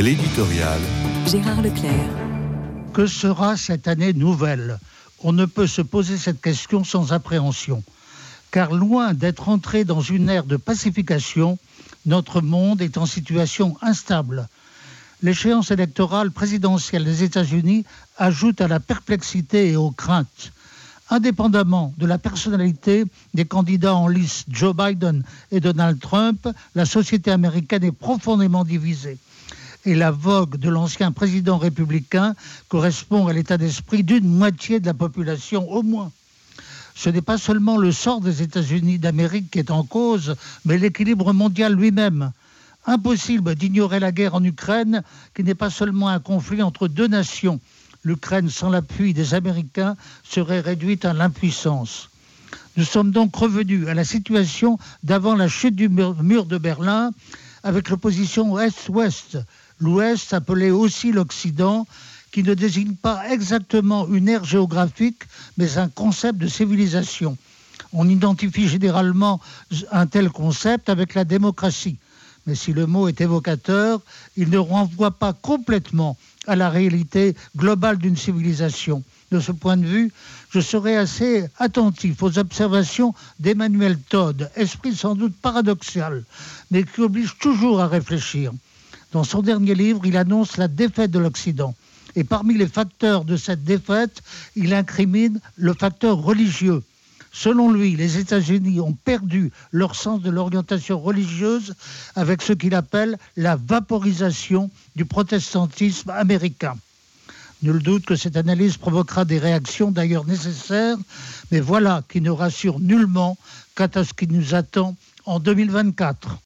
L'éditorial. Gérard Leclerc. Que sera cette année nouvelle? On ne peut se poser cette question sans appréhension. Car loin d'être entré dans une ère de pacification, notre monde est en situation instable. L'échéance électorale présidentielle des États-Unis ajoute à la perplexité et aux craintes. Indépendamment de la personnalité des candidats en lice Joe Biden et Donald Trump, la société américaine est profondément divisée et la vogue de l'ancien président républicain correspond à l'état d'esprit d'une moitié de la population au moins. Ce n'est pas seulement le sort des États-Unis d'Amérique qui est en cause, mais l'équilibre mondial lui-même. Impossible d'ignorer la guerre en Ukraine, qui n'est pas seulement un conflit entre deux nations. L'Ukraine, sans l'appui des Américains, serait réduite à l'impuissance. Nous sommes donc revenus à la situation d'avant la chute du mur de Berlin, avec l'opposition Est-Ouest, l'Ouest appelé aussi l'Occident, qui ne désigne pas exactement une ère géographique, mais un concept de civilisation. On identifie généralement un tel concept avec la démocratie. Mais si le mot est évocateur, il ne renvoie pas complètement à la réalité globale d'une civilisation. De ce point de vue, je serai assez attentif aux observations d'Emmanuel Todd, esprit sans doute paradoxal, mais qui oblige toujours à réfléchir. Dans son dernier livre, il annonce la défaite de l'Occident. Et parmi les facteurs de cette défaite, il incrimine le facteur religieux. Selon lui, les États-Unis ont perdu leur sens de l'orientation religieuse avec ce qu'il appelle la vaporisation du protestantisme américain. Nul doute que cette analyse provoquera des réactions d'ailleurs nécessaires, mais voilà qui ne rassure nullement quant à ce qui nous attend en 2024.